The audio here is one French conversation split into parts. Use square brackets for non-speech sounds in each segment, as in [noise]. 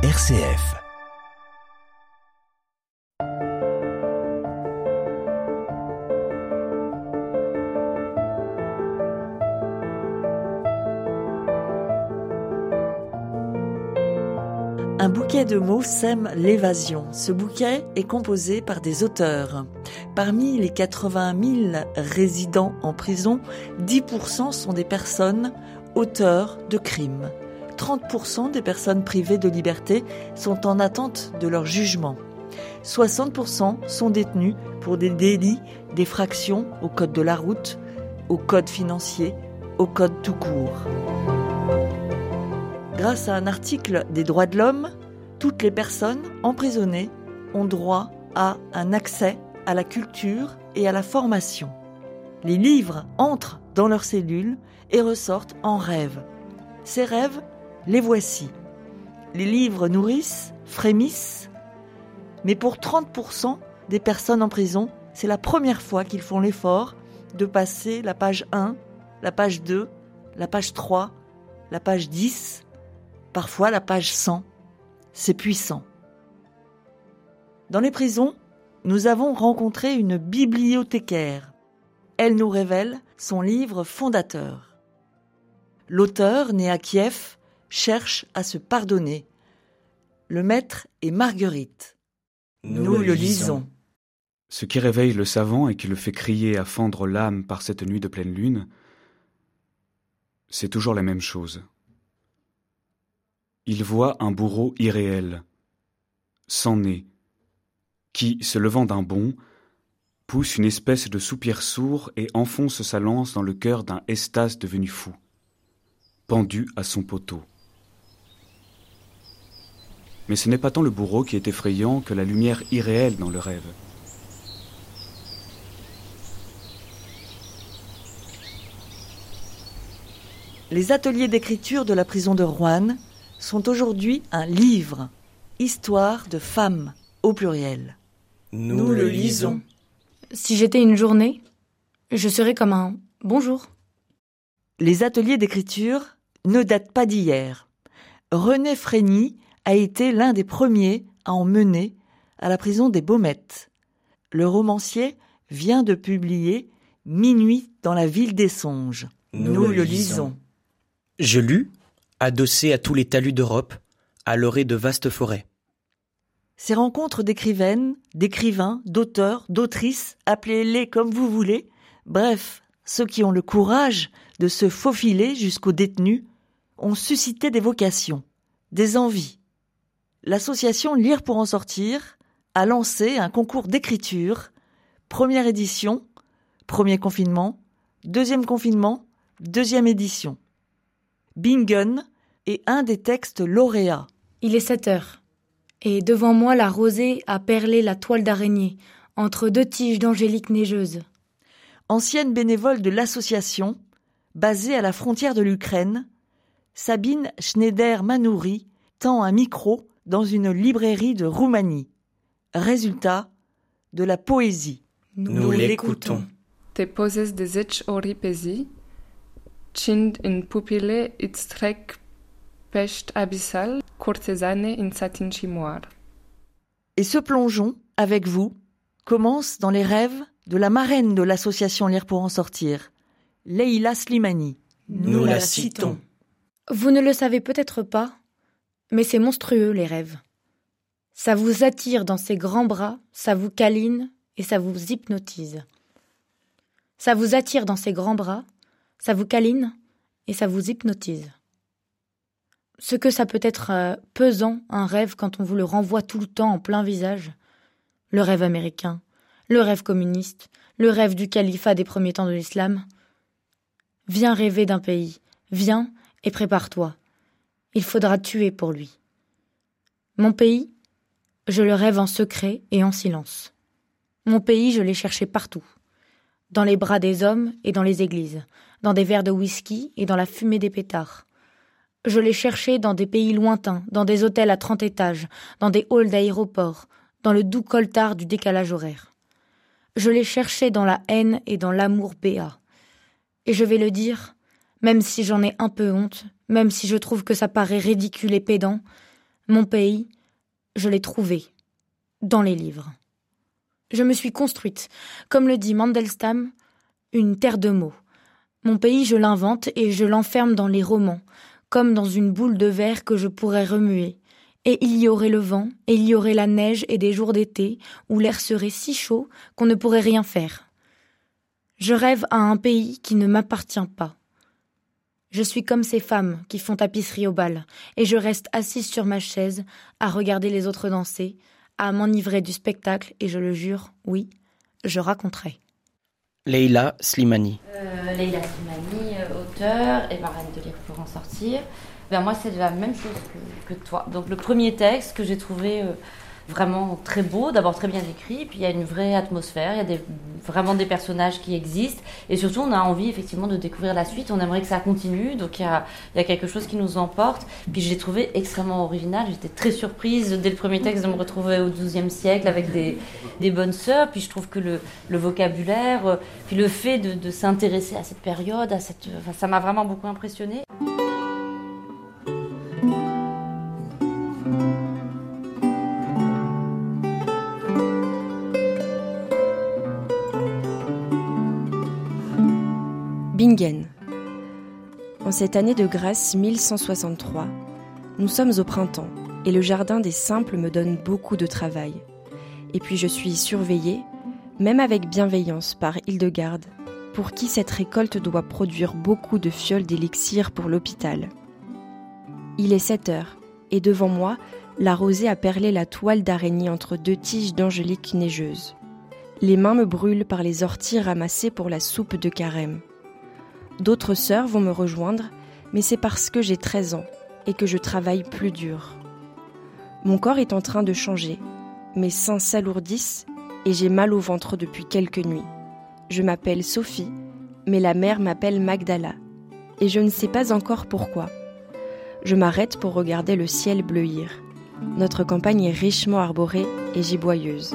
RCF. Un bouquet de mots sème l'évasion. Ce bouquet est composé par des auteurs. Parmi les 80 000 résidents en prison, 10% sont des personnes auteurs de crimes. 30% des personnes privées de liberté sont en attente de leur jugement. 60% sont détenus pour des délits d'effraction au code de la route, au code financier, au code tout court. Grâce à un article des droits de l'homme, toutes les personnes emprisonnées ont droit à un accès à la culture et à la formation. Les livres entrent dans leurs cellules et ressortent en rêve. Ces rêves, les voici. Les livres nourrissent, frémissent, mais pour 30% des personnes en prison, c'est la première fois qu'ils font l'effort de passer la page 1, la page 2, la page 3, la page 10, parfois la page 100. C'est puissant. Dans les prisons, nous avons rencontré une bibliothécaire. Elle nous révèle son livre fondateur. L'auteur, né à Kiev, cherche à se pardonner. Le maître est Marguerite. Nous, nous le lisons. Ce qui réveille le savant et qui le fait crier à fendre l'âme par cette nuit de pleine lune, c'est toujours la même chose il voit un bourreau irréel, sans nez, qui, se levant d'un bond, pousse une espèce de soupir sourd et enfonce sa lance dans le cœur d'un Estas devenu fou, pendu à son poteau. Mais ce n'est pas tant le bourreau qui est effrayant que la lumière irréelle dans le rêve. Les ateliers d'écriture de la prison de Rouen sont aujourd'hui un livre, Histoire de femmes au pluriel. Nous, Nous le lisons. Si j'étais une journée, je serais comme un bonjour. Les ateliers d'écriture ne datent pas d'hier. René Frény a été l'un des premiers à en mener à la prison des Baumettes. Le romancier vient de publier Minuit dans la ville des songes. Nous, Nous le, lisons. Je lus adossé à tous les talus d'Europe, à l'orée de vastes forêts. Ces rencontres d'écrivaines, d'écrivains, d'auteurs, d'autrices, appelez-les comme vous voulez, bref, ceux qui ont le courage de se faufiler jusqu'aux détenus, ont suscité des vocations, des envies. L'association Lire pour en sortir a lancé un concours d'écriture, première édition, premier confinement, deuxième confinement, deuxième édition. Bingen est un des textes lauréats. Il est 7 heures. Et devant moi, la rosée a perlé la toile d'araignée, entre deux tiges d'angélique neigeuse. Ancienne bénévole de l'association, basée à la frontière de l'Ukraine, Sabine Schneider-Manouri tend un micro dans une librairie de Roumanie. Résultat, de la poésie. Nous, Nous l'écoutons. Te poses des ori Cind in pupile îți trec pești abyssal, courtisane in satin. Et ce plongeon, avec vous, commence dans les rêves de la marraine de l'association Lire pour en sortir, Leila Slimani. Nous, Nous la citons. Vous ne le savez peut-être pas, mais c'est monstrueux les rêves. Ça vous attire dans ses grands bras, ça vous câline et ça vous hypnotise. Ça vous attire dans ses grands bras, ça vous câline et ça vous hypnotise. Ce que ça peut être euh, pesant, un rêve, quand on vous le renvoie tout le temps en plein visage. Le rêve américain, le rêve communiste, le rêve du califat des premiers temps de l'islam. Viens rêver d'un pays, viens et prépare-toi. Il faudra tuer pour lui. Mon pays, je le rêve en secret et en silence. Mon pays, je l'ai cherché partout dans les bras des hommes et dans les églises, dans des verres de whisky et dans la fumée des pétards. Je l'ai cherché dans des pays lointains, dans des hôtels à trente étages, dans des halls d'aéroports, dans le doux coltard du décalage horaire. Je l'ai cherché dans la haine et dans l'amour béat. Et je vais le dire, même si j'en ai un peu honte, même si je trouve que ça paraît ridicule et pédant, Mon pays, je l'ai trouvé dans les livres. Je me suis construite, comme le dit Mandelstam, une terre de mots. Mon pays, je l'invente et je l'enferme dans les romans, comme dans une boule de verre que je pourrais remuer. Et il y aurait le vent, et il y aurait la neige et des jours d'été où l'air serait si chaud qu'on ne pourrait rien faire. Je rêve à un pays qui ne m'appartient pas. Je suis comme ces femmes qui font tapisserie au bal, et je reste assise sur ma chaise à regarder les autres danser, à m'enivrer du spectacle, et je le jure, oui, je raconterai. Leila Slimani. Euh, Leila Slimani, euh, auteur et marraine de lire pour en sortir. Ben moi, c'est la même chose que, que, toi. Donc, le premier texte que j'ai trouvé euh, vraiment très beau, d'abord très bien écrit, puis il y a une vraie atmosphère, il y a vraiment des personnages qui existent, et surtout on a envie effectivement de découvrir la suite, on aimerait que ça continue, donc il y a, quelque chose qui nous emporte, puis je l'ai trouvé extrêmement original, j'étais très surprise dès le premier texte de me retrouver au XIIe siècle avec des, bonnes sœurs, puis je trouve que le, vocabulaire, euh, puis le fait de, s'intéresser à cette période, à cette, ça m'a vraiment beaucoup impressionné. Bingen. En cette année de grâce 1163, nous sommes au printemps et le jardin des simples me donne beaucoup de travail. Et puis je suis surveillée, même avec bienveillance, par Hildegarde, pour qui cette récolte doit produire beaucoup de fioles d'élixir pour l'hôpital. Il est 7 heures, et devant moi, la rosée a perlé la toile d'araignée entre deux tiges d'angélique neigeuse. Les mains me brûlent par les orties ramassées pour la soupe de carême. D'autres sœurs vont me rejoindre, mais c'est parce que j'ai 13 ans et que je travaille plus dur. Mon corps est en train de changer, mes seins s'alourdissent et j'ai mal au ventre depuis quelques nuits. Je m'appelle Sophie, mais la mère m'appelle Magdala, et je ne sais pas encore pourquoi. Je m'arrête pour regarder le ciel bleuir. Notre campagne est richement arborée et giboyeuse.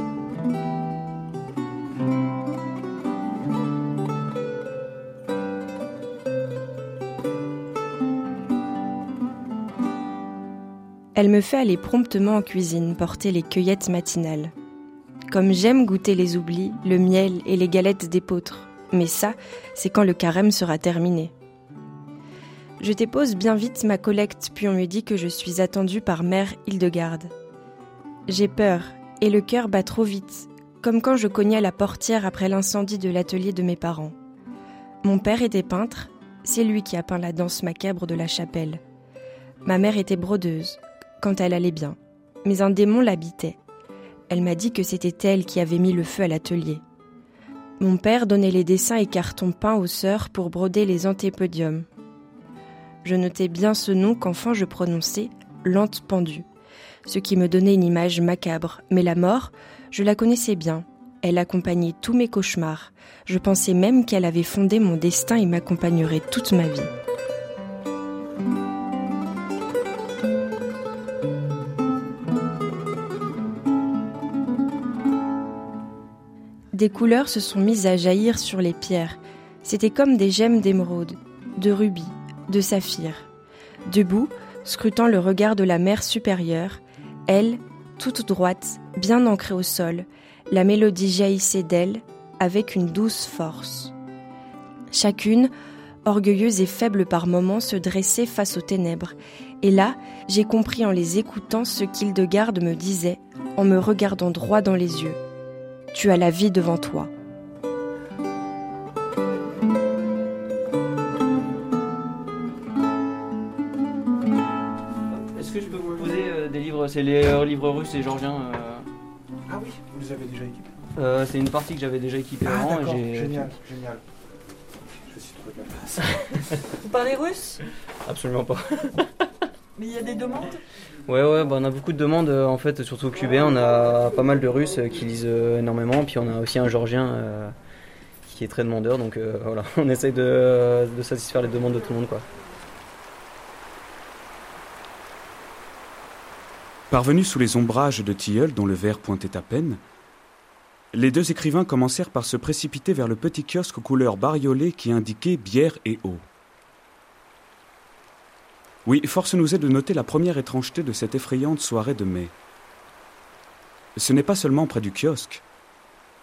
Elle me fait aller promptement en cuisine porter les cueillettes matinales. Comme j'aime goûter les oublis, le miel et les galettes d'épeautre. Mais ça, c'est quand le carême sera terminé. Je dépose bien vite ma collecte, puis on me dit que je suis attendue par mère Hildegarde. J'ai peur, et le cœur bat trop vite, comme quand je cognais la portière après l'incendie de l'atelier de mes parents. Mon père était peintre, c'est lui qui a peint la danse macabre de la chapelle. Ma mère était brodeuse, quand elle allait bien, mais un démon l'habitait. Elle m'a dit que c'était elle qui avait mis le feu à l'atelier. Mon père donnait les dessins et cartons peints aux sœurs pour broder les antépodiums. Je notais bien ce nom qu'enfant je prononçais lente pendue, ce qui me donnait une image macabre, mais la mort, je la connaissais bien. Elle accompagnait tous mes cauchemars. Je pensais même qu'elle avait fondé mon destin et m'accompagnerait toute ma vie. Des couleurs se sont mises à jaillir sur les pierres. C'était comme des gemmes d'émeraude, de rubis, de saphir. Debout, scrutant le regard de la mer supérieure, elle, toute droite, bien ancrée au sol, la mélodie jaillissait d'elle avec une douce force. Chacune, orgueilleuse et faible par moments, se dressait face aux ténèbres. Et là, j'ai compris en les écoutant ce qu'Hildegarde me disait, en me regardant droit dans les yeux. Tu as la vie devant toi. Est-ce que je peux vous poser euh, des livres? C'est les euh, livres russes et georgiens. euh, Ah oui, vous les avez déjà équipés. euh, c'est une partie que j'avais déjà équipée Ah avant. et d'accord, j'ai- génial, génial. Je suis trouvé de la place. [laughs] Vous parlez russe? Absolument pas. [laughs] Mais il y a des demandes? Ouais, ouais, bah, on a beaucoup de demandes euh, en fait, surtout cubains. On a pas mal de Russes euh, qui lisent euh, énormément. Puis on a aussi un Georgien euh, qui est très demandeur. Donc euh, [laughs] voilà, on essaye de, de satisfaire les demandes de tout le monde. Quoi. Parvenus sous les ombrages de tilleuls dont le verre pointait à peine, les deux écrivains commencèrent par se précipiter vers le petit kiosque aux couleurs bariolées qui indiquait bière et eau. Oui, force nous est de noter la première étrangeté de cette effrayante soirée de mai. Ce n'est pas seulement près du kiosque,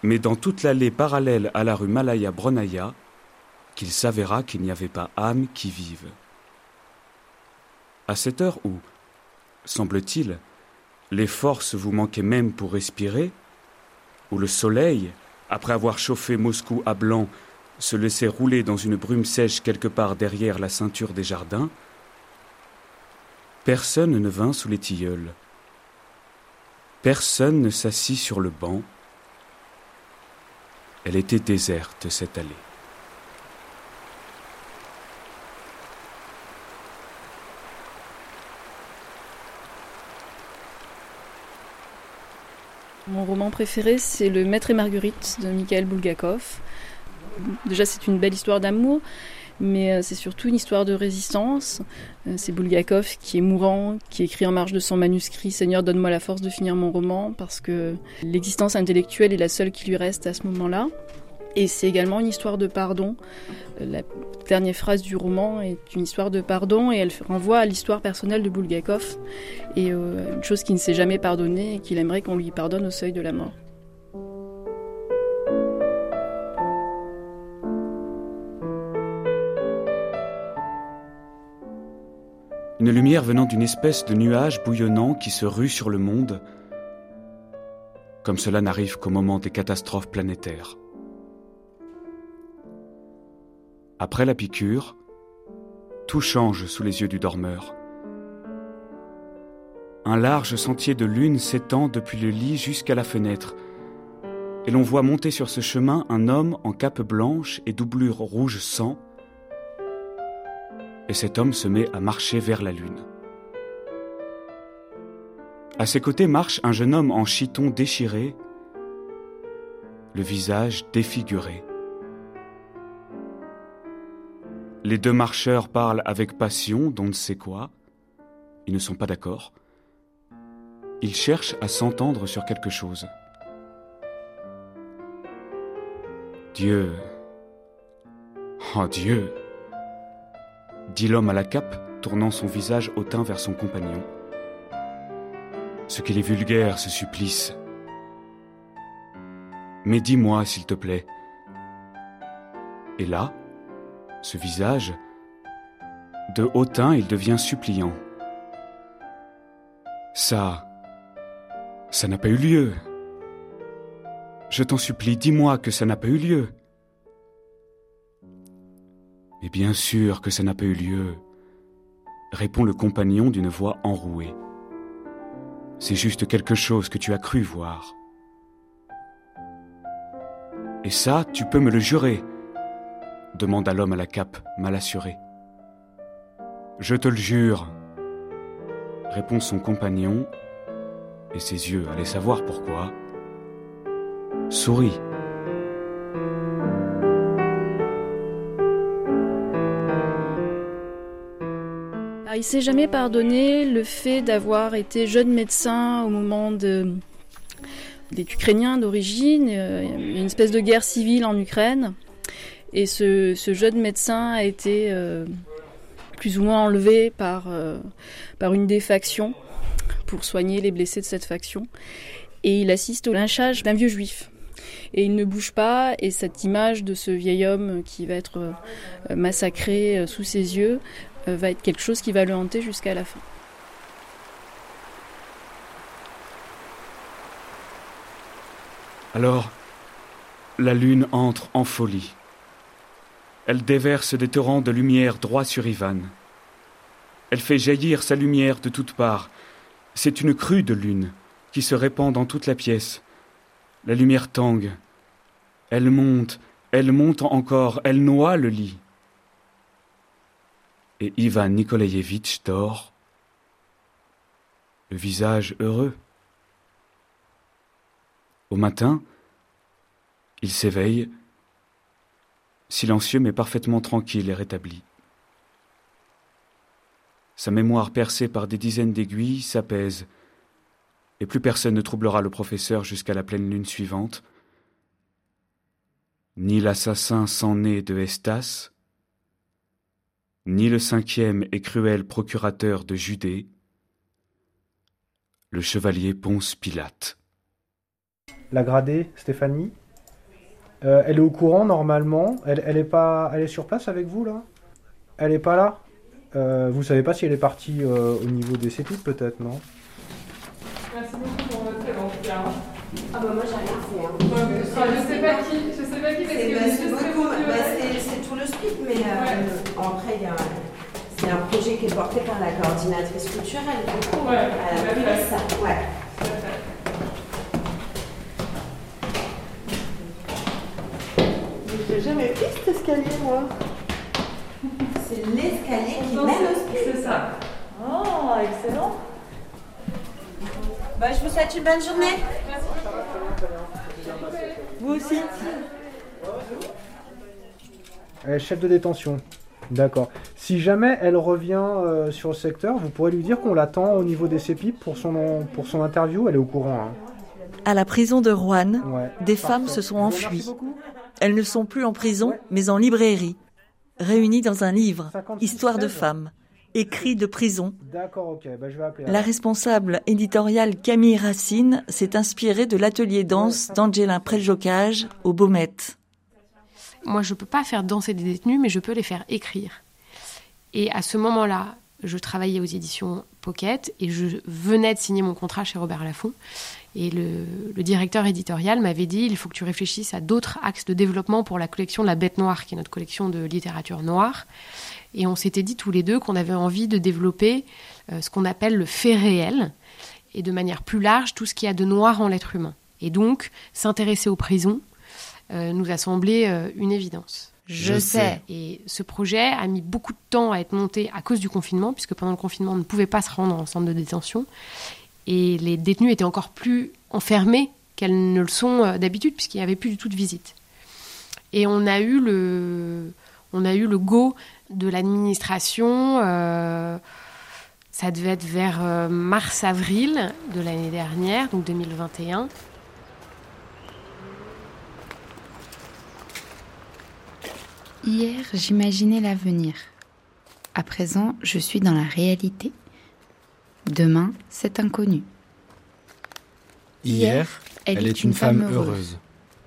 mais dans toute l'allée parallèle à la rue Malaya Bronaya, qu'il s'avéra qu'il n'y avait pas âme qui vive. À cette heure où, semble-t-il, les forces vous manquaient même pour respirer, où le soleil, après avoir chauffé Moscou à blanc, se laissait rouler dans une brume sèche quelque part derrière la ceinture des jardins, personne ne vint sous les tilleuls. Personne ne s'assit sur le banc. Elle était déserte, cette allée. Mon roman préféré, c'est Le Maître et Marguerite de Mikhail Bulgakov. Déjà, c'est une belle histoire d'amour, mais euh, c'est surtout une histoire de résistance. Euh, c'est Bulgakov qui est mourant, qui écrit en marge de son manuscrit Seigneur, donne-moi la force de finir mon roman, parce que l'existence intellectuelle est la seule qui lui reste à ce moment-là. Et c'est également une histoire de pardon. La dernière phrase du roman est une histoire de pardon et elle renvoie à l'histoire personnelle de Bulgakov et euh, une chose qu'il ne s'est jamais pardonnée et qu'il aimerait qu'on lui pardonne au seuil de la mort. Une lumière venant d'une espèce de nuage bouillonnant qui se rue sur le monde, comme cela n'arrive qu'au moment des catastrophes planétaires. Après la piqûre, tout change sous les yeux du dormeur. Un large sentier de lune s'étend depuis le lit jusqu'à la fenêtre, et l'on voit monter sur ce chemin un homme en cape blanche et doublure rouge sang, et cet homme se met à marcher vers la lune. À ses côtés marche un jeune homme en chiton déchiré, le visage défiguré. Les deux marcheurs parlent avec passion d'on ne sait quoi. Ils ne sont pas d'accord. Ils cherchent à s'entendre sur quelque chose. Dieu. Oh Dieu. Dit l'homme à la cape, tournant son visage hautain vers son compagnon. Ce qu'il est vulgaire, ce supplice. Mais dis-moi, s'il te plaît. Et là, ce visage, de hautain il devient suppliant. Ça, ça n'a pas eu lieu. Je t'en supplie, dis-moi que ça n'a pas eu lieu. Mais bien sûr que ça n'a pas eu lieu, répond le compagnon d'une voix enrouée. C'est juste quelque chose que tu as cru voir. Et ça, tu peux me le jurer, demanda l'homme à la cape, mal assuré. Je te le jure, répond son compagnon, et ses yeux allaient savoir pourquoi. Souris. Alors, il s'est jamais pardonné le fait d'avoir été jeune médecin au moment de, des Ukrainiens d'origine. Euh, Il une espèce de guerre civile en Ukraine. Et ce, jeune médecin a été euh, plus ou moins enlevé par, euh, par une des factions pour soigner les blessés de cette faction. Et il assiste au lynchage d'un vieux juif. Et il ne bouge pas, et cette image de ce vieil homme qui va être massacré sous ses yeux va être quelque chose qui va le hanter jusqu'à la fin. Alors, la lune entre en folie. Elle déverse des torrents de lumière droit sur Ivan. Elle fait jaillir sa lumière de toutes parts. C'est une crue de lune qui se répand dans toute la pièce. La lumière tangue. Elle monte, elle monte encore, elle noie le lit. Et Ivan Nikolaïevitch dort, le visage heureux. Au matin, il s'éveille, silencieux mais parfaitement tranquille et rétabli. Sa mémoire percée par des dizaines d'aiguilles s'apaise, et plus personne ne troublera le professeur jusqu'à la pleine lune suivante. Ni l'assassin sans nez de Estas, ni le cinquième et cruel procurateur de Judée, le chevalier Ponce Pilate. La gradée, Stéphanie euh, Elle est au courant normalement elle, elle, est pas, elle est sur place avec vous là? Elle est pas là? Euh, Vous savez pas si elle est partie euh, au niveau des CETIP peut-être, non? Merci beaucoup pour votre présence. Ah bah moi j'ai rien fait. Hein. Ouais, je, sais pas qui, je sais pas qui bah, bah, c'est tout le speak, mais euh, après il y a c'est un projet qui est porté par la coordinatrice culturelle. Du coup, Ouais, elle a tout à fait. ça. Ouais. J'ai jamais pris cet escalier, moi. C'est l'escalier qui mène c'est- au. C'est ça. Oh, excellent. Bah, je vous souhaite une bonne journée. Vous aussi. Est chef de détention. D'accord. Si jamais elle revient euh, sur le secteur, vous pourrez lui dire qu'on l'attend au niveau des CEPIP pour son, pour son interview. Elle est au courant. hein. À la prison de Rouen, Ouais. des femmes se sont enfuies. Elles ne sont plus en prison, mais en librairie, réunies dans un livre, 56, Histoire de 16. femmes, écrit de prison. D'accord, ok. Bah, je vais appeler. La responsable éditoriale Camille Racine s'est inspirée de l'atelier danse d'Angelin Preljocage au Baumette. Moi, je peux pas faire danser des détenus, mais je peux les faire écrire. Et à ce moment-là, je travaillais aux éditions Pocket et je venais de signer mon contrat chez Robert Laffont. Et le, directeur éditorial m'avait dit il faut que tu réfléchisses à d'autres axes de développement pour la collection de la Bête Noire, qui est notre collection de littérature noire. Et on s'était dit tous les deux qu'on avait envie de développer euh, ce qu'on appelle le fait réel, et de manière plus large, tout ce qu'il y a de noir en l'être humain. Et donc, s'intéresser aux prisons nous a semblé euh, une évidence. Je sais. Et ce projet a mis beaucoup de temps à être monté à cause du confinement, puisque pendant le confinement, on ne pouvait pas se rendre en centre de détention. Et les détenus étaient encore plus enfermés qu'elles ne le sont euh, d'habitude, puisqu'il n'y avait plus du tout de visite. Et on a eu le, on a eu le go de l'administration. euh, ça devait être vers euh, mars-avril de l'année dernière, donc 2021. Hier, j'imaginais l'avenir. À présent, je suis dans la réalité. Demain, c'est inconnu. Hier, elle, est une femme heureuse,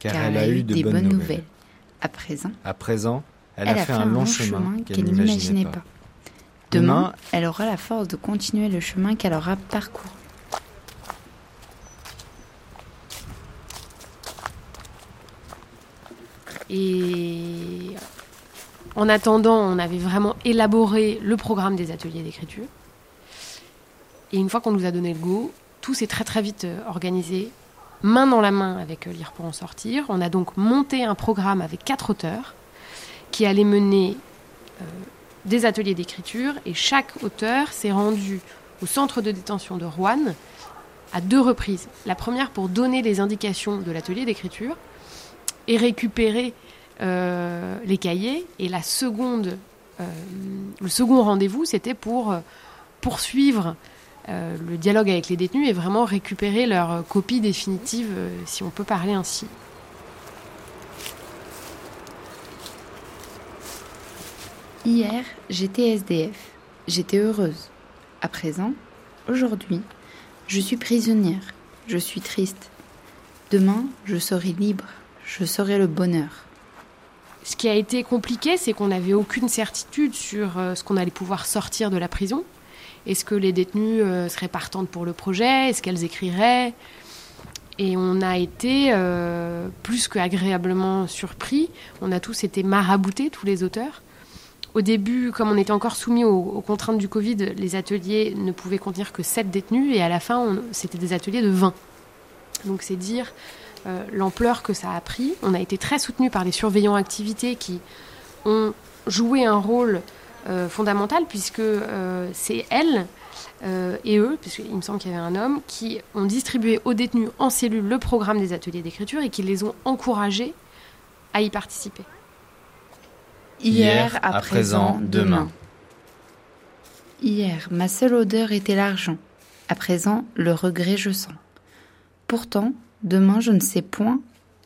car, elle a eu de bonnes nouvelles. À présent, À présent, elle, a fait un long chemin qu'elle n'imaginait n'imaginait pas. pas. Demain, Demain, elle aura la force de continuer le chemin qu'elle aura parcouru. Et en attendant, on avait vraiment élaboré le programme des ateliers d'écriture. Et une fois qu'on nous a donné le go, tout s'est très très vite euh, organisé, main dans la main avec euh, Lire pour en sortir. On a donc monté un programme avec quatre auteurs qui allait mener euh, des ateliers d'écriture et chaque auteur s'est rendu au centre de détention de Rouen à deux reprises. La première pour donner les indications de l'atelier d'écriture et récupérer euh, les cahiers. Et la seconde, euh, le second rendez-vous, c'était pour euh, poursuivre le dialogue avec les détenus et vraiment récupérer leur copie définitive, si on peut parler ainsi. Hier, j'étais SDF. J'étais heureuse. À présent, aujourd'hui, je suis prisonnière. Je suis triste. Demain, je serai libre. Je serai le bonheur. Ce qui a été compliqué, c'est qu'on n'avait aucune certitude sur euh, ce qu'on allait pouvoir sortir de la prison. Est-ce que les détenues euh, seraient partantes pour le projet? Est-ce qu'elles écriraient? Et on a été euh, plus qu'agréablement surpris. On a tous été maraboutés, tous les auteurs. Au début, comme on était encore soumis aux, aux contraintes du Covid, les ateliers ne pouvaient contenir que 7 détenus et à la fin, c'était des ateliers de 20. Donc c'est dire euh, l'ampleur que ça a pris. On a été très soutenu par les surveillants activités qui ont joué un rôle euh, fondamental puisque euh, c'est elles euh, et eux, puisqu'il me semble qu'il y avait un homme, qui ont distribué aux détenus en cellule le programme des ateliers d'écriture et qui les ont encouragés à y participer. Hier, à présent, demain. Hier, ma seule odeur était l'argent. À présent, le regret je sens. Pourtant, demain, je ne sais point,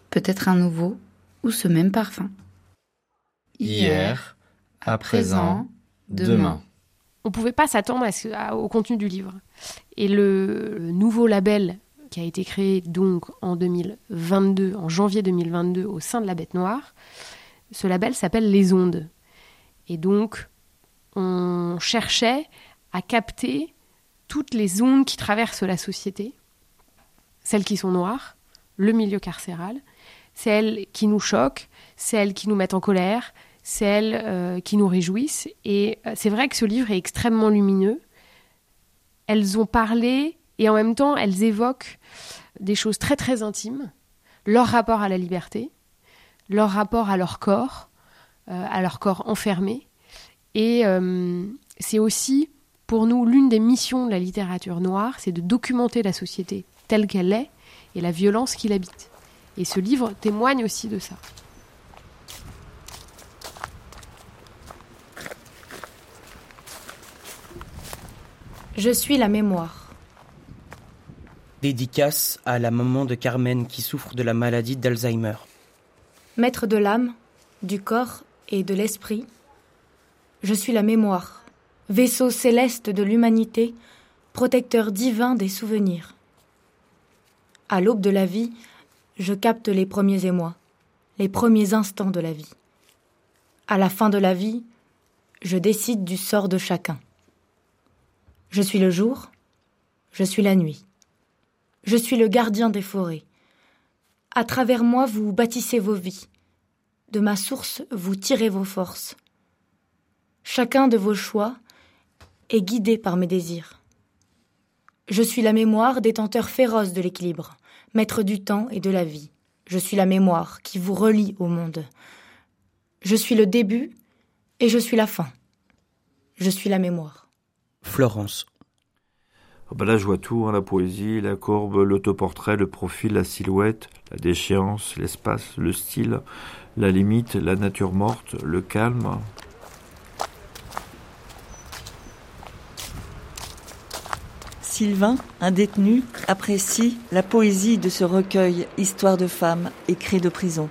peut-être un nouveau, ou ce même parfum. hier, à présent, demain. On ne pouvait pas s'attendre au contenu du livre. Et le, nouveau label qui a été créé donc en 2022, en janvier 2022, au sein de la Bête Noire, ce label s'appelle Les Ondes. Et donc, on cherchait à capter toutes les ondes qui traversent la société, celles qui sont noires, le milieu carcéral, celles qui nous choquent, celles qui nous mettent en colère, celles euh, qui nous réjouissent. Et euh, c'est vrai que ce livre est extrêmement lumineux. Elles ont parlé et en même temps elles évoquent des choses très très intimes, leur rapport à la liberté, leur rapport à leur corps, euh, à leur corps enfermé. Et c'est aussi pour nous l'une des missions de la littérature noire, c'est de documenter la société telle qu'elle est et la violence qui l'habite. Et ce livre témoigne aussi de ça. Je suis la mémoire. Dédicace à la maman de Carmen qui souffre de la maladie d'Alzheimer. Maître de l'âme, du corps et de l'esprit, je suis la mémoire, vaisseau céleste de l'humanité, protecteur divin des souvenirs. À l'aube de la vie, je capte les premiers émois, les premiers instants de la vie. À la fin de la vie, je décide du sort de chacun. Je suis le jour, je suis la nuit. Je suis le gardien des forêts. À travers moi, vous bâtissez vos vies. De ma source, vous tirez vos forces. Chacun de vos choix est guidé par mes désirs. Je suis la mémoire détenteur féroce de l'équilibre, maître du temps et de la vie. Je suis la mémoire qui vous relie au monde. Je suis le début et je suis la fin. Je suis la mémoire. Florence. Oh bah là, je vois tout, hein, la poésie, la courbe, l'autoportrait, le profil, la silhouette, la déchéance, l'espace, le style, la limite, la nature morte, le calme. Sylvain, un détenu, apprécie la poésie de ce recueil Histoire de femmes écrit de prison.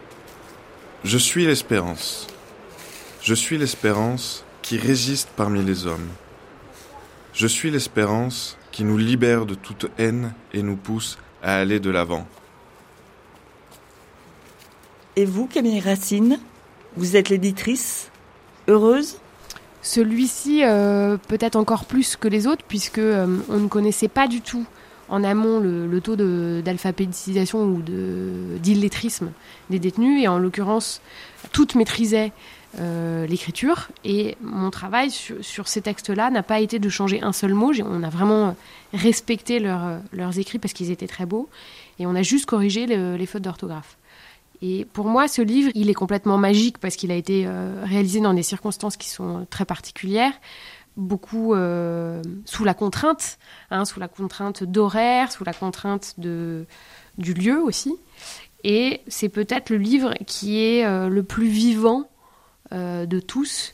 Je suis l'espérance. Je suis l'espérance qui résiste parmi les hommes. Je suis l'espérance qui nous libère de toute haine et nous pousse à aller de l'avant. Et vous, Camille Racine, vous êtes l'éditrice Heureuse? Celui-ci, euh, peut-être encore plus que les autres, puisque euh, on ne connaissait pas du tout en amont le, taux d'alphabétisation ou d'illettrisme des détenus, et en l'occurrence, toutes maîtrisaient euh, l'écriture. Et mon travail sur, ces textes-là n'a pas été de changer un seul mot. On a vraiment respecté leurs écrits parce qu'ils étaient très beaux. Et on a juste corrigé les fautes d'orthographe. Et pour moi, ce livre, il est complètement magique parce qu'il a été euh, réalisé dans des circonstances qui sont très particulières, beaucoup euh, sous la contrainte, hein, sous la contrainte d'horaire, sous la contrainte de, du lieu aussi. Et c'est peut-être le livre qui est le plus vivant euh, de tous.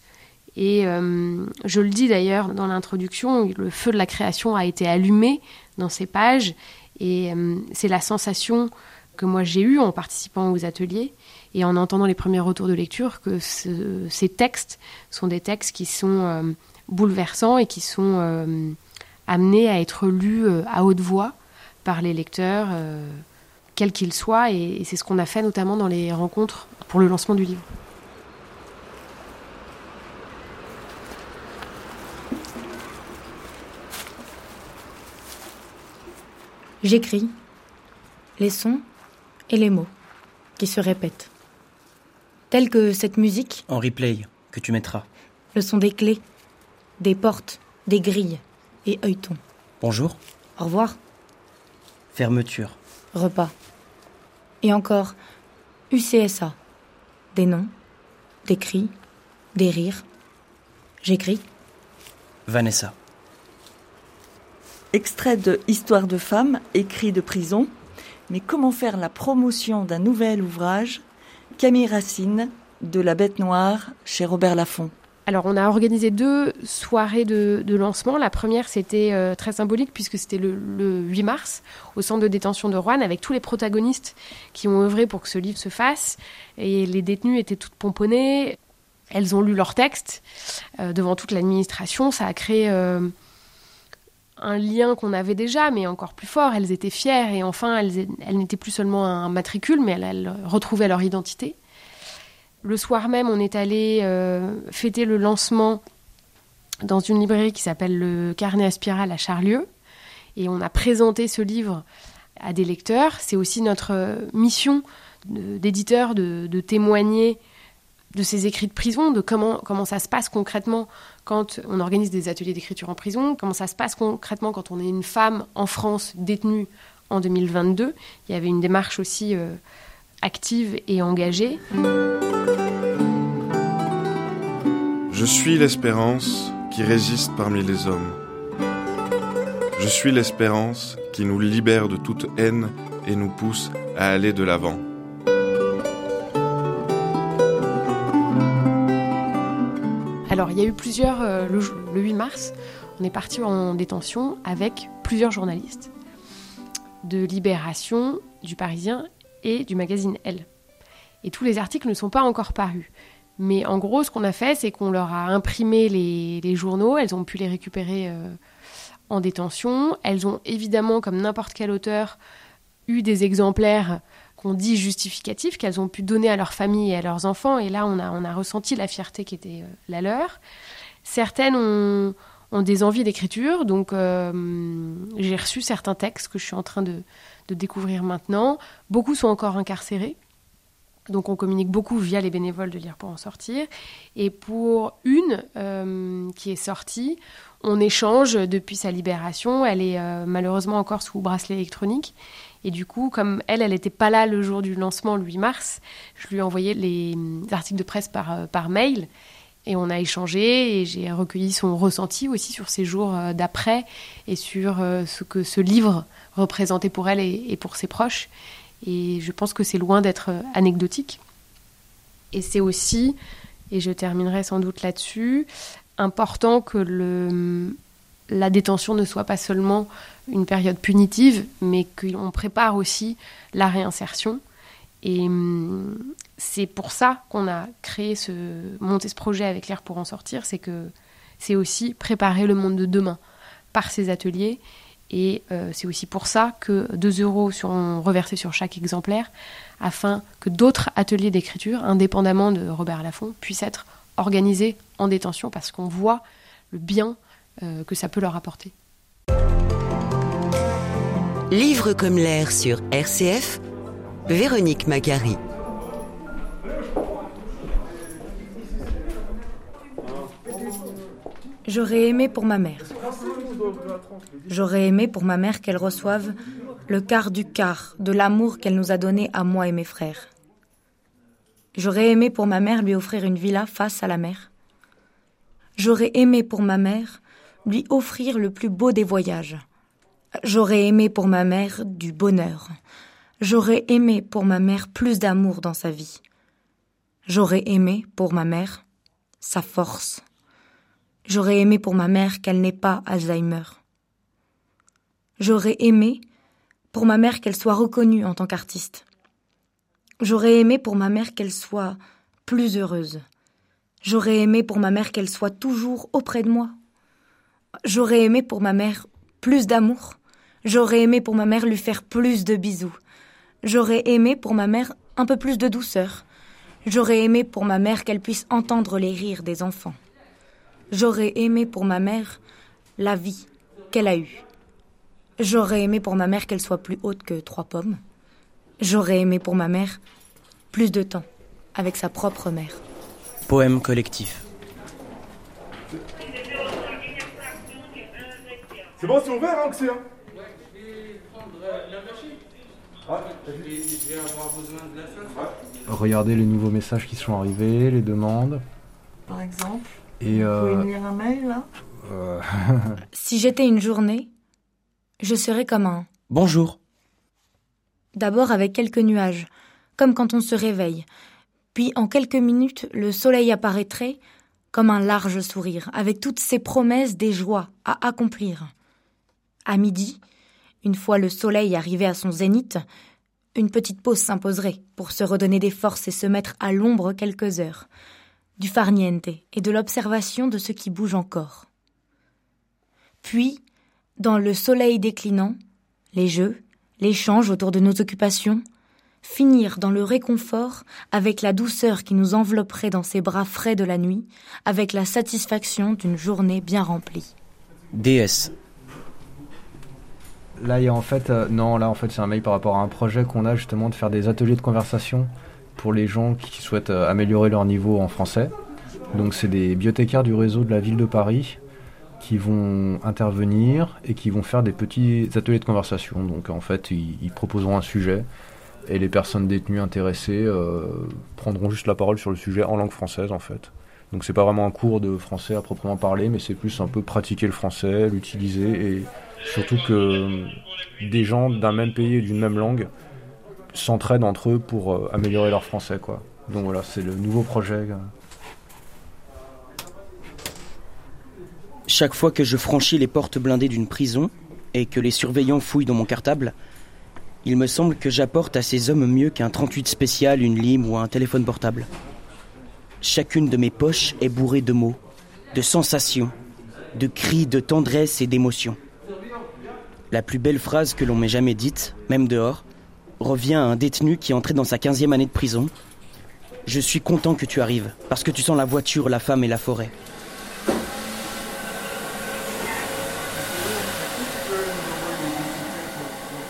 Et euh, je le dis d'ailleurs dans l'introduction, le feu de la création a été allumé dans ces pages. Et euh, c'est la sensation que moi j'ai eue en participant aux ateliers et en entendant les premiers retours de lecture que ces textes sont des textes qui sont bouleversants et qui sont amenés à être lus à haute voix par les lecteurs, quels qu'ils soient. et c'est ce qu'on a fait notamment dans les rencontres pour le lancement du livre. J'écris les sons et les mots qui se répètent. Tels que cette musique. En replay, que tu mettras. Le son des clés, des portes, des grilles et œilletons. Bonjour. Au revoir. Fermeture. Repas. Et encore UCSA. Des noms, des cris, des rires. J'écris. Vanessa. Extrait de Histoire de femmes, écrit de prison. Mais comment faire la promotion d'un nouvel ouvrage Camille Racine, de La Bête Noire, chez Robert Laffont? Alors, on a organisé deux soirées de, lancement. La première, c'était euh, très symbolique puisque c'était le, 8 mars au centre de détention de Rouen avec tous les protagonistes qui ont œuvré pour que ce livre se fasse. Et les détenus étaient toutes pomponnées. elles ont lu leur texte devant toute l'administration. Ça a créé un lien qu'on avait déjà, mais encore plus fort. Elles étaient fières et enfin, elles, n'étaient plus seulement un matricule, mais elles, retrouvaient leur identité. Le soir même, on est allé euh, fêter le lancement dans une librairie qui s'appelle le Carnet à Spirale à Charlieu. Et on a présenté ce livre à des lecteurs. C'est aussi notre euh, mission d'éditeur de, de, témoigner de ces écrits de prison, de comment, comment ça se passe concrètement quand on organise des ateliers d'écriture en prison, comment ça se passe concrètement quand on est une femme en France détenue en 2022. Il y avait une démarche aussi euh, active et engagée. Je suis l'espérance qui résiste parmi les hommes. Je suis l'espérance qui nous libère de toute haine et nous pousse à aller de l'avant. Alors, il y a eu plusieurs. Euh, le, 8 mars, on est parti en détention avec plusieurs journalistes de Libération, du Parisien et du magazine Elle. Et tous les articles ne sont pas encore parus. Mais en gros, ce qu'on a fait, c'est qu'on leur a imprimé les, journaux, elles ont pu les récupérer euh, en détention. Elles ont évidemment, comme n'importe quel auteur, eu des exemplaires qu'on dit justificatifs qu'elles ont pu donner à leur famille et à leurs enfants. Et là, on a, ressenti la fierté qui était euh, la leur. Certaines ont, des envies d'écriture, donc euh, j'ai reçu certains textes que je suis en train de, de, découvrir maintenant. Beaucoup sont encore incarcérés. Donc on communique beaucoup via les bénévoles de Lire pour en sortir. Et pour une euh, qui est sortie, on échange depuis sa libération. Elle est malheureusement encore sous bracelet électronique. Et du coup, comme elle, elle n'était pas là le jour du lancement, le 8 mars, je lui ai envoyé les articles de presse par, euh, par mail. Et on a échangé et j'ai recueilli son ressenti aussi sur ces jours euh, d'après et sur euh, ce que ce livre représentait pour elle et, pour ses proches. Et je pense que c'est loin d'être anecdotique. Et c'est aussi, et je terminerai sans doute là-dessus, important que le, la détention ne soit pas seulement une période punitive, mais qu'on prépare aussi la réinsertion. Et hum, c'est pour ça qu'on a créé ce, monté ce projet avec l'air pour en sortir, c'est que c'est aussi préparer le monde de demain par ces ateliers. Et euh, c'est aussi pour ça que 2 euros seront reversés sur chaque exemplaire, afin que d'autres ateliers d'écriture, indépendamment de Robert Laffont, puissent être organisés en détention, parce qu'on voit le bien que ça peut leur apporter. Livre comme l'air sur RCF, Véronique Magari. J'aurais aimé pour ma mère. J'aurais aimé pour ma mère qu'elle reçoive le quart du quart de l'amour qu'elle nous a donné à moi et mes frères. J'aurais aimé pour ma mère lui offrir une villa face à la mer. J'aurais aimé pour ma mère lui offrir le plus beau des voyages. J'aurais aimé pour ma mère du bonheur. J'aurais aimé pour ma mère plus d'amour dans sa vie. J'aurais aimé pour ma mère sa force. J'aurais aimé pour ma mère qu'elle n'ait pas Alzheimer. J'aurais aimé pour ma mère qu'elle soit reconnue en tant qu'artiste. J'aurais aimé pour ma mère qu'elle soit plus heureuse. J'aurais aimé pour ma mère qu'elle soit toujours auprès de moi, J'aurais aimé pour ma mère plus d'amour. J'aurais aimé pour ma mère lui faire plus de bisous. J'aurais aimé pour ma mère un peu plus de douceur. J'aurais aimé pour ma mère qu'elle puisse entendre les rires des enfants. J'aurais aimé pour ma mère la vie qu'elle a eue. J'aurais aimé pour ma mère qu'elle soit plus haute que trois pommes. J'aurais aimé pour ma mère plus de temps avec sa propre mère. Poème collectif. C'est bon, c'est ouvert, hein, que c'est hein Regardez les nouveaux messages qui sont arrivés, les demandes. Par exemple Et Vous pouvez euh, lire un mail, là euh, [laughs] Si j'étais une journée, je serais comme un... Bonjour. D'abord avec quelques nuages, comme quand on se réveille. Puis en quelques minutes, le soleil apparaîtrait comme un large sourire, avec toutes ses promesses des joies à accomplir. À midi, une fois le soleil arrivé à son zénith, une petite pause s'imposerait pour se redonner des forces et se mettre à l'ombre quelques heures. du farniente et de l'observation de ce qui bouge encore. Puis, dans le soleil déclinant, les jeux, l'échange autour de nos occupations, finir dans le réconfort avec la douceur qui nous envelopperait dans ces bras frais de la nuit, avec la satisfaction d'une journée bien remplie. Là, en fait, euh, non, là en fait, c'est un mail par rapport à un projet qu'on a justement de faire des ateliers de conversation pour les gens qui souhaitent euh, améliorer leur niveau en français. Donc, c'est des bibliothécaires du réseau de la ville de Paris qui vont intervenir et qui vont faire des petits ateliers de conversation. Donc, en fait, ils, ils proposeront un sujet et les personnes détenues intéressées euh, prendront juste la parole sur le sujet en langue française, en fait. Donc, c'est pas vraiment un cours de français à proprement parler, mais c'est plus un peu pratiquer le français, l'utiliser et Surtout que des gens d'un même pays et d'une même langue s'entraident entre eux pour euh, améliorer leur français. Quoi. Donc voilà, c'est le nouveau projet. euh. Chaque fois que je franchis les portes blindées d'une prison et que les surveillants fouillent dans mon cartable, il me semble que j'apporte à ces hommes mieux qu'un 38 spécial, une lime ou un téléphone portable. Chacune de mes poches est bourrée de mots, de sensations, de cris, de tendresse et d'émotion. La plus belle phrase que l'on m'ait jamais dite, même dehors, revient à un détenu qui entrait dans sa 15e année de prison. Je suis content que tu arrives, parce que tu sens la voiture, la femme et la forêt.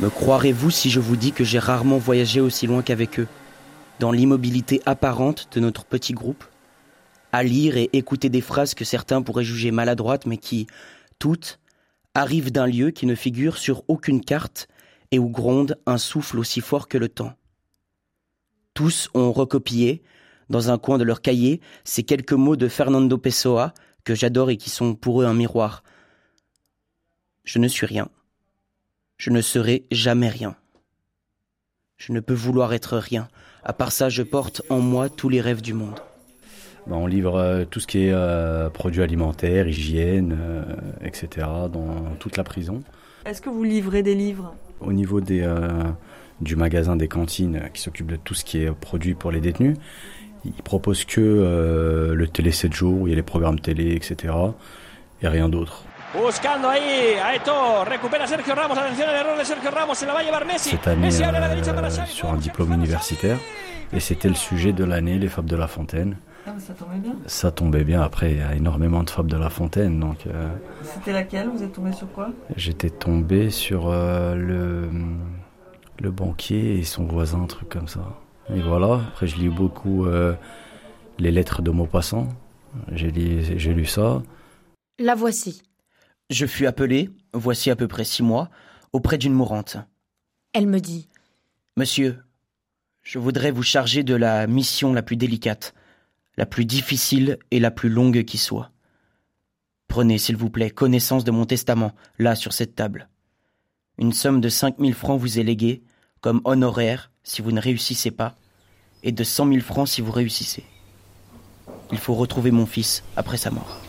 Me croirez-vous si je vous dis que j'ai rarement voyagé aussi loin qu'avec eux, dans l'immobilité apparente de notre petit groupe, à lire et écouter des phrases que certains pourraient juger maladroites, mais qui, toutes, arrivent d'un lieu qui ne figure sur aucune carte et où gronde un souffle aussi fort que le temps. Tous ont recopié, dans un coin de leur cahier, ces quelques mots de Fernando Pessoa, que j'adore et qui sont pour eux un miroir. Je ne suis rien. Je ne serai jamais rien. Je ne peux vouloir être rien. À part ça, je porte en moi tous les rêves du monde. Ben, on livre euh, tout ce qui est euh, produits alimentaires, hygiène, euh, etc. dans toute la prison. Est-ce que vous livrez des livres? Au niveau des, euh, du magasin des cantines qui s'occupe de tout ce qui est produit pour les détenus, ils proposent que euh, le télé 7 jours, où il y a les programmes télé, etc. et rien d'autre. Buscando ahí a Eto, recupera Sergio Ramos, atención al error de Sergio Ramos, se la va a llevar Messi. Cette année Messi abre la derecha para euh, Xavi. sur un diplôme universitaire. Et c'était le sujet de l'année, les fables de La Fontaine. Ah, ça tombait bien. Ça tombait bien, après il y a énormément de fables de La Fontaine, donc euh, C'était laquelle? Vous êtes tombé sur quoi? j'étais tombé sur euh, le, le banquier et son voisin, un truc comme ça. Et voilà, après je lis beaucoup euh, les lettres de Maupassant, j'ai lu, j'ai lu ça. La voici. Je fus appelé, voici à peu près six mois, auprès d'une mourante. Elle me dit Monsieur, je voudrais vous charger de la mission la plus délicate, la plus difficile et la plus longue qui soit. Prenez, s'il vous plaît, connaissance de mon testament, là, sur cette table. Une somme de cinq mille francs vous est léguée, comme honoraire si vous ne réussissez pas, et de cent mille francs si vous réussissez. Il faut retrouver mon fils après sa mort.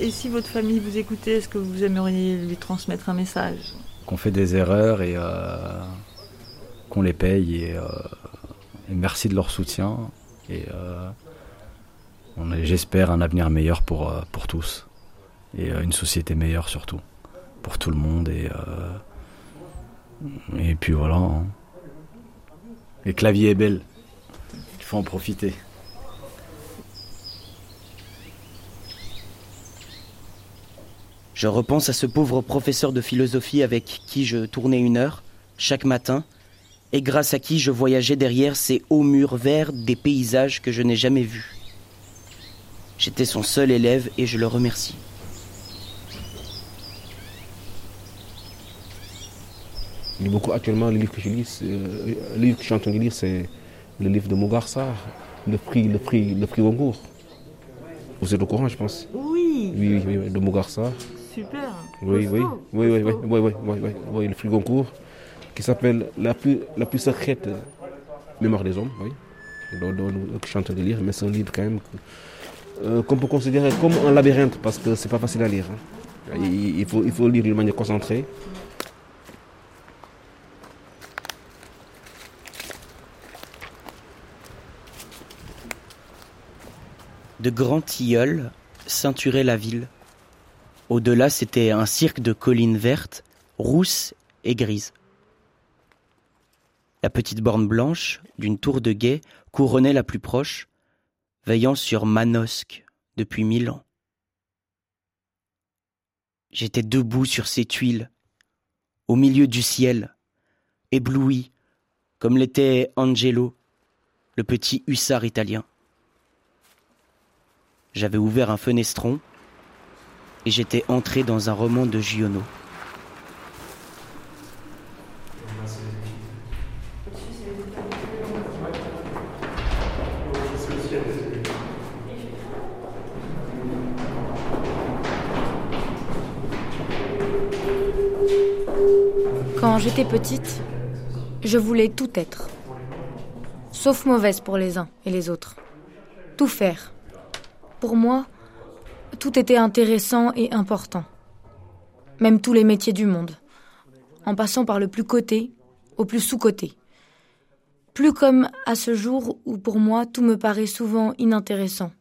Et si votre famille vous écoutait, est-ce que vous aimeriez lui transmettre un message? Qu'on fait des erreurs et euh, qu'on les paye et, euh, et merci de leur soutien. Et euh, j'espère, un avenir meilleur pour, pour tous. Et une société meilleure surtout. Pour tout le monde. Et, et puis voilà. hein. Et que la vie est belle. Il faut en profiter. Je repense à ce pauvre professeur de philosophie avec qui je tournais une heure, chaque matin, et grâce à qui je voyageais derrière ces hauts murs verts des paysages que je n'ai jamais vus. J'étais son seul élève et je le remercie. Beaucoup actuellement, le livre que je lis, euh, le livre que je suis en train de lire, c'est le livre de Mougar Sarr, le prix, le prix, le prix Goncourt. Vous êtes au courant, je pense? Oui. Oui, oui, oui, de Mougar Sarr. Super. Oui, oui, oui, oui, oui, oui, oui, oui, oui, oui, le prix Goncourt, qui s'appelle la plus, la plus secrète mémoire des hommes, oui. Donc, donc, que je suis en train de lire, mais c'est un livre quand même euh, qu'on peut considérer comme un labyrinthe parce que c'est pas facile à lire. hein. Il, faut, il faut lire d'une manière concentrée. De grands tilleuls ceinturaient la ville. Au-delà, c'était un cirque de collines vertes, rousses et grises. La petite borne blanche d'une tour de guet couronnait la plus proche, veillant sur Manosque depuis mille ans. J'étais debout sur ces tuiles, au milieu du ciel, ébloui, comme l'était Angelo, le petit hussard italien. J'avais ouvert un fenestron et j'étais entré dans un roman de Giono. Quand j'étais petite, je voulais tout être. Sauf mauvaise pour les uns et les autres. Tout faire. Pour moi, tout était intéressant et important. Même tous les métiers du monde. En passant par le plus côté au plus sous-côté. Plus comme à ce jour où pour moi tout me paraît souvent inintéressant.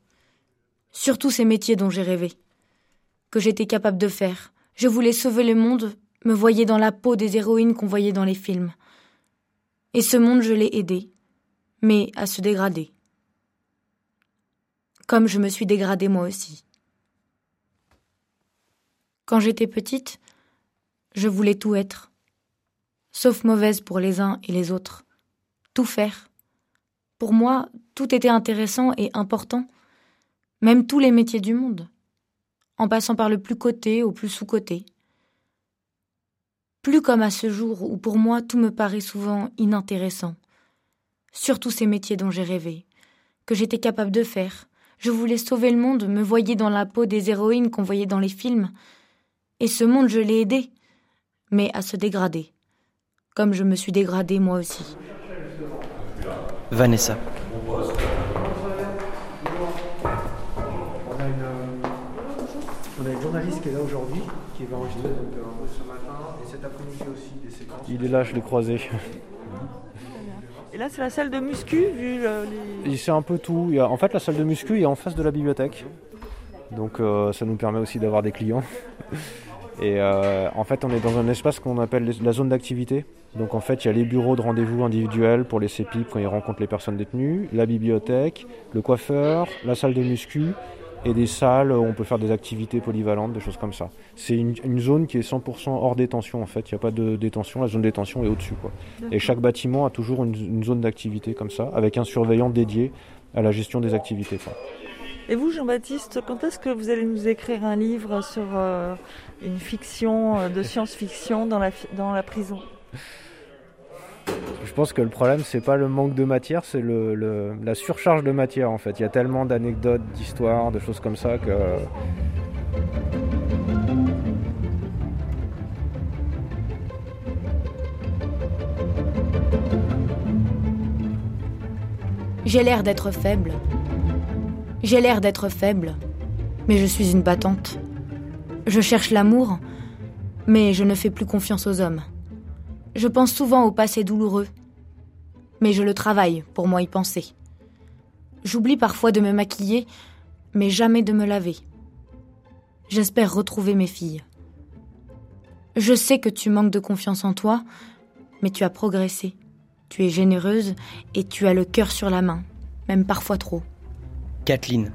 Surtout ces métiers dont j'ai rêvé. Que j'étais capable de faire. Je voulais sauver le monde, me voyais dans la peau des héroïnes qu'on voyait dans les films. Et ce monde, je l'ai aidé, mais à se dégrader. Comme je me suis dégradée moi aussi. Quand j'étais petite, je voulais tout être, sauf mauvaise pour les uns et les autres. Tout faire. Pour moi, tout était intéressant et important, même tous les métiers du monde, en passant par le plus côté au plus sous-côté. Plus comme à ce jour où pour moi tout me paraît souvent inintéressant. Surtout ces métiers dont j'ai rêvé, que j'étais capable de faire. Je voulais sauver le monde, me voyer dans la peau des héroïnes qu'on voyait dans les films, et ce monde, je l'ai aidé, mais à se dégrader, comme je me suis dégradée moi aussi. Vanessa. On a une, euh, on a une journaliste qui est là aujourd'hui, qui va enregistrer donc, euh, ce matin et cet après-midi aussi des séquences. Il est là, je l'ai croisé. Et là, c'est la salle de muscu, vu le- les... C'est un peu tout. En fait, la salle de muscu est en face de la bibliothèque. Donc euh, ça nous permet aussi d'avoir des clients. Et euh, en fait, on est dans un espace qu'on appelle la zone d'activité. Donc en fait, il y a les bureaux de rendez-vous individuels pour les CEPIP quand ils rencontrent les personnes détenues, la bibliothèque, le coiffeur, la salle de muscu et des salles où on peut faire des activités polyvalentes, des choses comme ça. C'est une, une zone qui est 100% hors détention en fait. Il n'y a pas de détention, la zone de détention est au-dessus. quoi. Et chaque bâtiment a toujours une, une zone d'activité comme ça, avec un surveillant dédié à la gestion des activités. quoi. Et vous, Jean-Baptiste, quand est-ce que vous allez nous écrire un livre sur euh, une fiction euh, de science-fiction dans la, fi- dans la prison Je pense que le problème, c'est pas le manque de matière, c'est le, le- la surcharge de matière en fait. Il y a tellement d'anecdotes, d'histoires, de choses comme ça que. J'ai l'air d'être faible. J'ai l'air d'être faible, mais je suis une battante. Je cherche l'amour, mais je ne fais plus confiance aux hommes. Je pense souvent au passé douloureux, mais je le travaille pour moi y penser. J'oublie parfois de me maquiller, mais jamais de me laver. J'espère retrouver mes filles. Je sais que tu manques de confiance en toi, mais tu as progressé. Tu es généreuse et tu as le cœur sur la main, même parfois trop. Kathleen.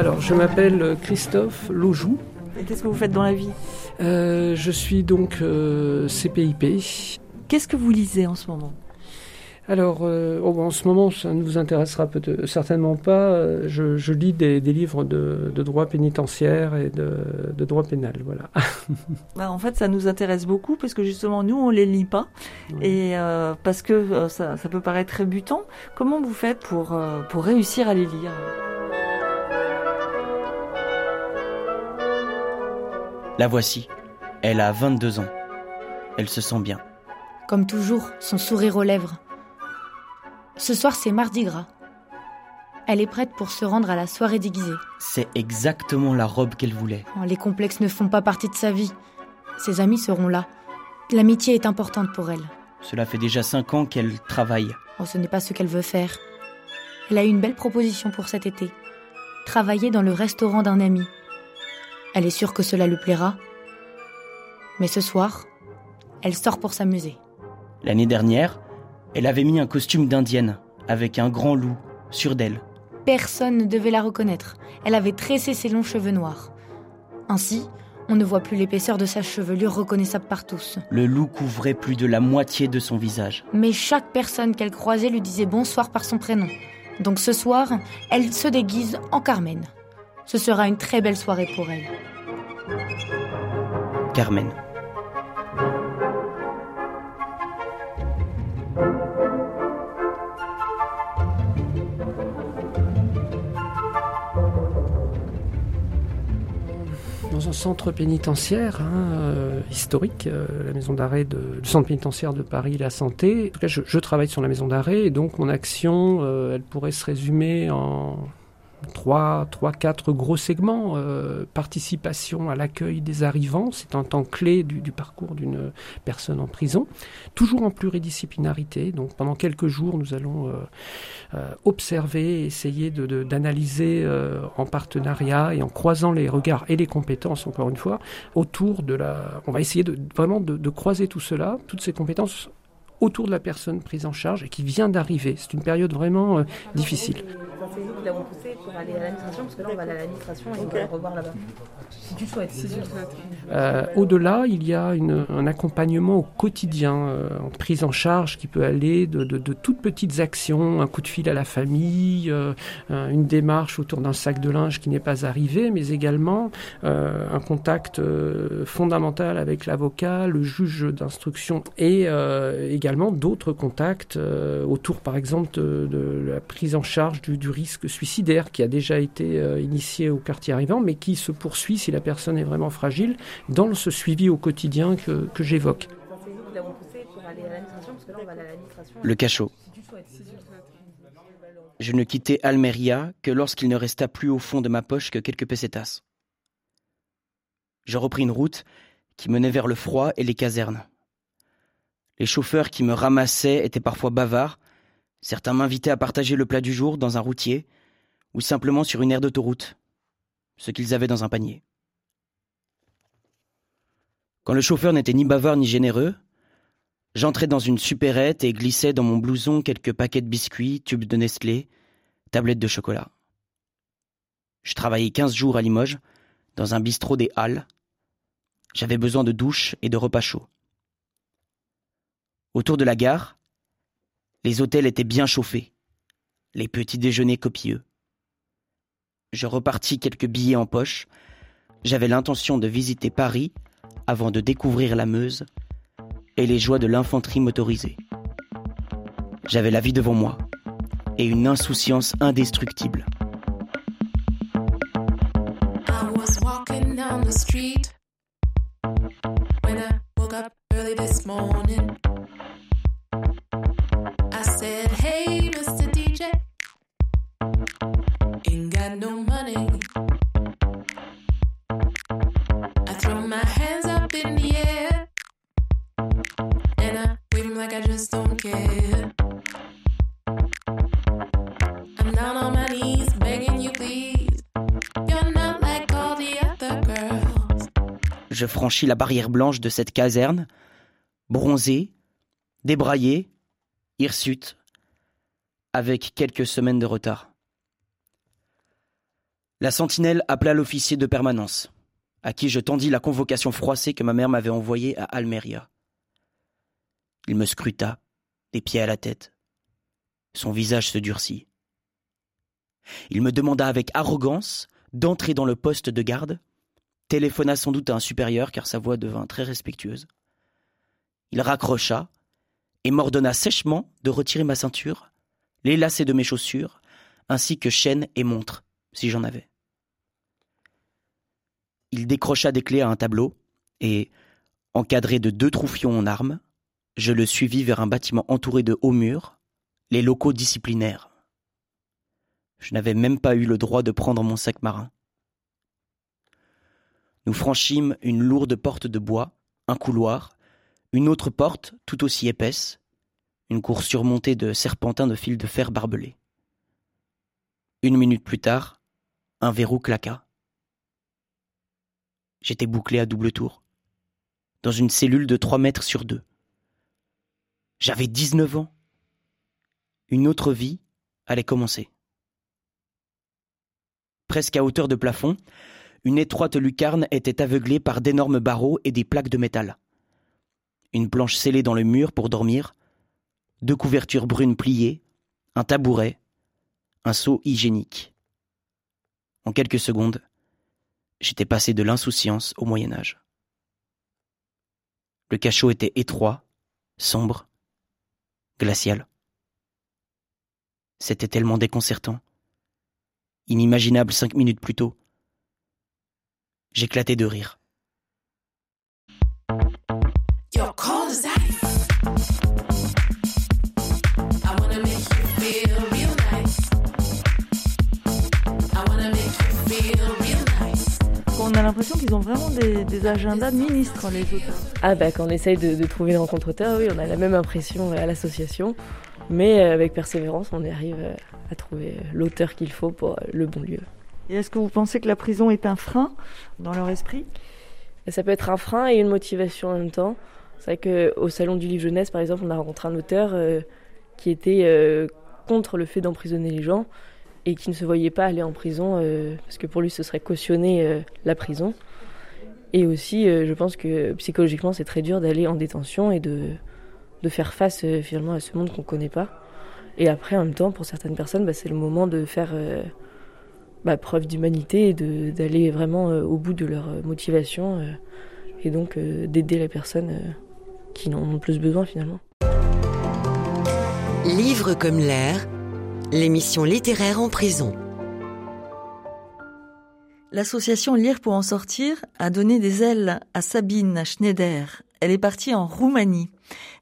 Alors, je m'appelle Christophe Lojou. Et qu'est-ce que vous faites dans la vie? Euh, je suis donc euh, CPIP. Qu'est-ce que vous lisez en ce moment? Alors, euh, oh, en ce moment, ça ne vous intéressera certainement pas. Je, je lis des, des livres de, de droit pénitentiaire et de, de droit pénal. Voilà. [laughs] Bah, En fait, ça nous intéresse beaucoup parce que justement, nous, on les lit pas. Et euh, parce que euh, ça, ça peut paraître rébutant. Comment vous faites pour, pour réussir à les lire? La voici. Elle a 22 ans. Elle se sent bien. Comme toujours, son sourire aux lèvres. Ce soir, c'est Mardi Gras. Elle est prête pour se rendre à la soirée déguisée. C'est exactement la robe qu'elle voulait. Oh, les complexes ne font pas partie de sa vie. Ses amis seront là. L'amitié est importante pour elle. Cela fait déjà cinq ans qu'elle travaille. Oh, ce n'est pas ce qu'elle veut faire. Elle a une belle proposition pour cet été. Travailler dans le restaurant d'un ami. Elle est sûre que cela lui plaira. Mais ce soir, elle sort pour s'amuser. L'année dernière, elle avait mis un costume d'indienne, avec un grand loup, sur d'elle. Personne ne devait la reconnaître. Elle avait tressé ses longs cheveux noirs. Ainsi, on ne voit plus l'épaisseur de sa chevelure reconnaissable par tous. Le loup couvrait plus de la moitié de son visage. Mais chaque personne qu'elle croisait lui disait bonsoir par son prénom. Donc ce soir, elle se déguise en Carmen. Ce sera une très belle soirée pour elle. Carmen. dans un centre pénitentiaire hein, euh, historique, euh, la maison d'arrêt de le centre pénitentiaire de Paris La Santé. En tout cas, je, je travaille sur la maison d'arrêt et donc mon action, euh, elle pourrait se résumer en trois, trois, quatre gros segments. Euh, participation à l'accueil des arrivants, c'est un temps clé du, parcours d'une personne en prison. Toujours en pluridisciplinarité. Donc pendant quelques jours, nous allons euh, euh, observer, essayer de, de, d'analyser euh, en partenariat et en croisant les regards et les compétences, encore une fois, autour de la. On va essayer de, vraiment de, de croiser tout cela, toutes ces compétences autour de la personne prise en charge et qui vient d'arriver. C'est une période vraiment euh, difficile. C'est nous qui l'avons poussé pour aller à l'administration, parce que là, on va aller à l'administration et on va le revoir là-bas. Si tu souhaites. Si tu souhaites. Euh, Au-delà, il y a une, un accompagnement au quotidien, euh, en prise en charge qui peut aller de, de, de, toutes petites actions, un coup de fil à la famille, euh, une démarche autour d'un sac de linge qui n'est pas arrivé, mais également euh, un contact euh, fondamental avec l'avocat, le juge d'instruction et également d'autres contacts autour, par exemple, de, la prise en charge du, risque suicidaire qui a déjà été initié au quartier arrivant, mais qui se poursuit si la personne est vraiment fragile dans ce suivi au quotidien que, que j'évoque. Le cachot. Je ne quittais Almeria que lorsqu'il ne resta plus au fond de ma poche que quelques pesetas. Je repris une route qui menait vers le froid et les casernes. Les chauffeurs qui me ramassaient étaient parfois bavards. Certains m'invitaient à partager le plat du jour dans un routier ou simplement sur une aire d'autoroute, ce qu'ils avaient dans un panier. Quand le chauffeur n'était ni bavard ni généreux, j'entrais dans une supérette et glissais dans mon blouson quelques paquets de biscuits, tubes de Nestlé, tablettes de chocolat. Je travaillais quinze jours à Limoges, dans un bistrot des Halles. J'avais besoin de douche et de repas chauds. Autour de la gare, les hôtels étaient bien chauffés, les petits déjeuners copieux. Je repartis quelques billets en poche. J'avais l'intention de visiter Paris avant de découvrir la Meuse et les joies de l'infanterie motorisée. J'avais la vie devant moi et une insouciance indestructible. Je franchis la barrière blanche de cette caserne, bronzé, débraillé, hirsute, avec quelques semaines de retard. La sentinelle appela l'officier de permanence, à qui je tendis la convocation froissée que ma mère m'avait envoyée à Almeria. Il me scruta, des pieds à la tête. Son visage se durcit. Il me demanda avec arrogance d'entrer dans le poste de garde, téléphona sans doute à un supérieur car sa voix devint très respectueuse. Il raccrocha et m'ordonna sèchement de retirer ma ceinture, les lacets de mes chaussures, ainsi que chaîne et montre, si j'en avais. Il Il décrocha des clés à un tableau, et, encadré de deux troufions en armes, je le suivis vers un bâtiment entouré de hauts murs, les locaux disciplinaires. Je n'avais même pas eu le droit de prendre mon sac marin. Nous franchîmes une lourde porte de bois, un couloir, une autre porte tout aussi épaisse, une cour surmontée de serpentins de fils de fer barbelés. Une minute plus tard, un verrou claqua. J'étais bouclé à double tour, dans une cellule de trois mètres sur deux. J'avais dix-neuf ans. Une autre vie allait commencer. Presque à hauteur de plafond, une étroite lucarne était aveuglée par d'énormes barreaux et des plaques de métal. Une planche scellée dans le mur pour dormir, deux couvertures brunes pliées, un tabouret, un seau hygiénique. En quelques secondes, j'étais passé de l'insouciance au Moyen Âge. Le cachot était étroit, sombre, glacial. C'était tellement déconcertant. Inimaginable cinq minutes plus tôt. J'éclatais de rire. On a l'impression qu'ils ont vraiment des, des agendas de ministres, les auteurs. Ah bah quand on essaye de, de trouver une rencontre auteur, oui, on a la même impression à l'association, mais euh, avec persévérance, on arrive euh, à trouver euh, l'auteur qu'il faut pour le bon lieu. Est-ce que vous pensez que la prison est un frein dans leur esprit? Ça peut être un frein et une motivation en même temps. C'est vrai qu'au Salon du Livre Jeunesse, par exemple, on a rencontré un auteur euh, qui était euh, contre le fait d'emprisonner les gens et qui ne se voyait pas aller en prison euh, parce que pour lui, ce serait cautionner la prison. Et aussi, je pense que psychologiquement, c'est très dur d'aller en détention et de, faire face finalement à ce monde qu'on ne connaît pas. Et après, en même temps, pour certaines personnes, bah, c'est le moment de faire bah, preuve d'humanité et de- d'aller vraiment euh, au bout de leur euh, motivation euh, et donc euh, d'aider les personnes euh, qui en ont le plus besoin finalement. Livre comme l'air, l'émission littéraire en prison. L'association Lire pour en sortir a donné des ailes à Sabine Schneider. Elle est partie en Roumanie.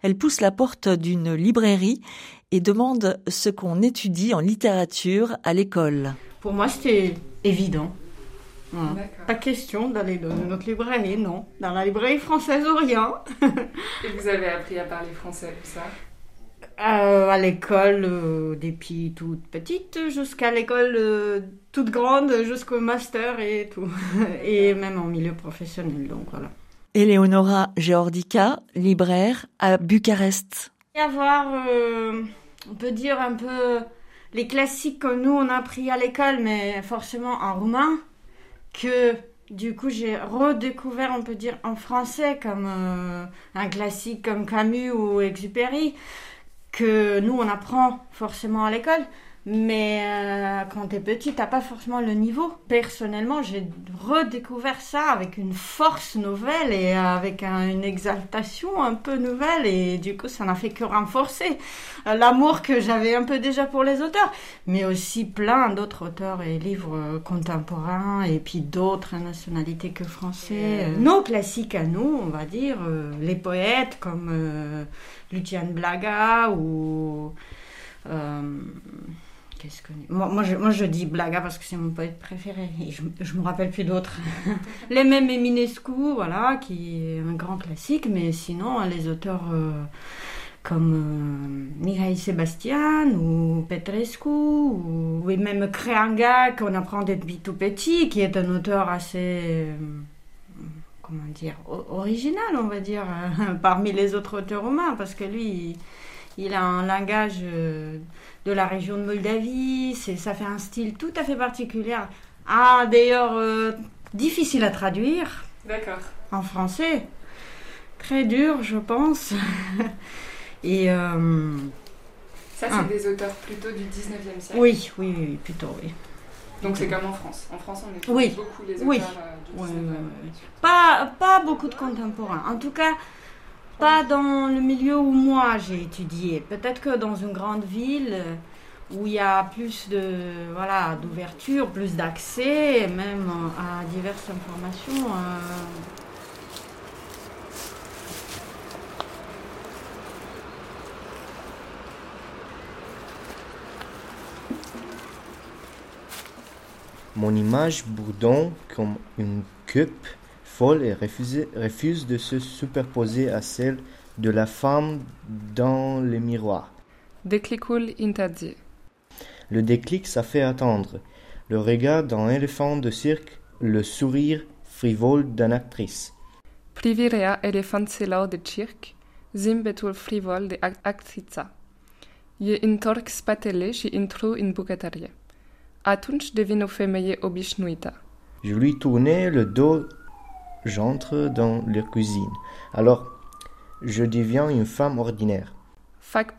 Elle pousse la porte d'une librairie et demande ce qu'on étudie en littérature à l'école. Pour moi, c'était évident. Pas question d'aller dans notre librairie, non. Dans la librairie française Orient. [laughs] Et vous avez appris à parler français, ça? Euh, à l'école, euh, depuis toute petite jusqu'à l'école euh, toute grande, jusqu'au master et tout. [laughs] et même en milieu professionnel, donc voilà. Eleonora Geordica, libraire à Bucarest. y avoir, euh, on peut dire un peu les classiques que nous on a appris à l'école, mais forcément en roumain, que du coup j'ai redécouvert, on peut dire, en français, comme euh, un classique comme Camus ou Exupéry, que nous on apprend forcément à l'école. Mais euh, quand t'es petit, t'as pas forcément le niveau. Personnellement, j'ai redécouvert ça avec une force nouvelle et avec un- une exaltation un peu nouvelle. Et du coup, ça n'a fait que renforcer euh, l'amour que j'avais un peu déjà pour les auteurs. Mais aussi plein d'autres auteurs et livres euh, contemporains et puis d'autres nationalités que français. Euh, Nos classiques à nous, on va dire, euh, les poètes comme euh, Lucien Blaga ou... Qu'est-ce que... Moi, moi, je, moi, je dis Blaga parce que c'est mon poète préféré. Et je, je me rappelle plus d'autres. [laughs] les mêmes Eminescu, voilà, qui est un grand classique. Mais sinon, les auteurs euh, comme euh, Mihail Sebastian ou Petrescu ou, ou même Creanga qu'on apprend depuis tout petit, qui est un auteur assez... euh, comment dire, original, on va dire, [laughs] parmi les autres auteurs romains, parce que lui, il, il a un langage euh, de la région de Moldavie, c'est, ça fait un style tout à fait particulier. Ah, d'ailleurs, euh, difficile à traduire D'accord. en français. Très dur, je pense. [laughs] Et. euh, Ça, c'est ah. des auteurs plutôt du 19e siècle. Oui, oui, oui, plutôt, oui. Donc c'est comme en France. En France, on étudie Oui, beaucoup les auteurs oui. euh, du Ouais, 19e. ouais, ouais. Pas, pas beaucoup de contemporains. En tout cas, pas dans le milieu où moi j'ai étudié. Peut-être que dans une grande ville, euh, où il y a plus de voilà d'ouverture, plus d'accès, même euh, à diverses informations. euh. Mon image bourdonne comme une coupe folle et refuse, refuse de se superposer à celle de la femme dans le miroir. Declicul interdit. Le déclic, ça fait attendre. Le regard d'un éléphant de cirque, le sourire frivole d'une actrice. Privirea elefanților de circ, zâmbetul frivol de ac- actrița. E întorc spatele și intru în bucătărie. Atunci devin o femeie obișnuită. Je lui tournais le dos, j'entre dans la cuisine. Alors, je deviens une femme ordinaire. Fac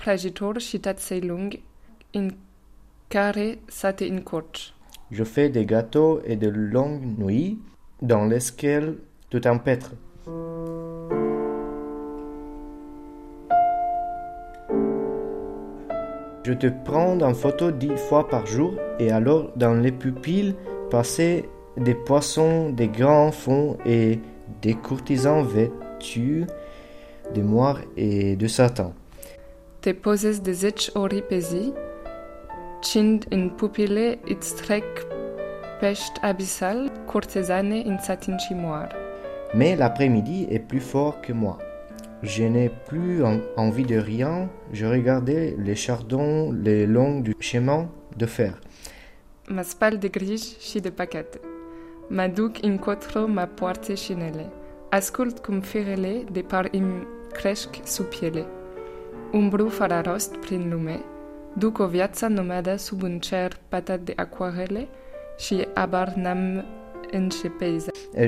care să te încurci. Je fais des gâteaux et de longues nuits dans lesquelles tu t'empêtres. Je te prends en photo dix fois par jour et alors dans les pupilles passer des poissons, des grands fonds et des courtisans vêtus de moire et de Satan. Te pozezi de 10 ori pe zi, cind în pupile îți trec pești abisal, curtezane în satin moar. Mais l'après-midi est plus fort que moi. Je n'ai plus en- envie de rien. Je regardais les chardons le long du chemin de fer. Mă spal de griji și de pachete. Mă duc încotro mă poartă șinele. Ascult cum firele de par îmi cresc sub piele. Umbru fără rost prin lume. Duc o viață nomadă sub un cer patat de aquarele și abar n-am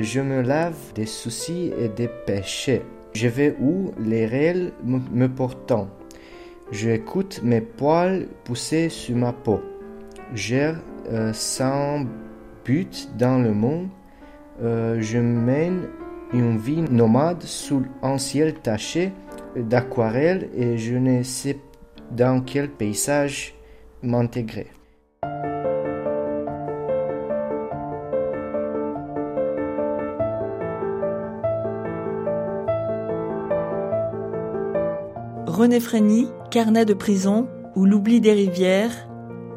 je me lave des soucis et des péchés. Je vais où les réels me, portant. J'écoute mes poils pousser sur ma peau. J'erre euh, sans but dans le monde. Euh, je mène une vie nomade sous un ciel taché d'aquarelles et je ne sais dans quel paysage m'intégrer. René Frény, Carnet de prison ou L'oubli des rivières,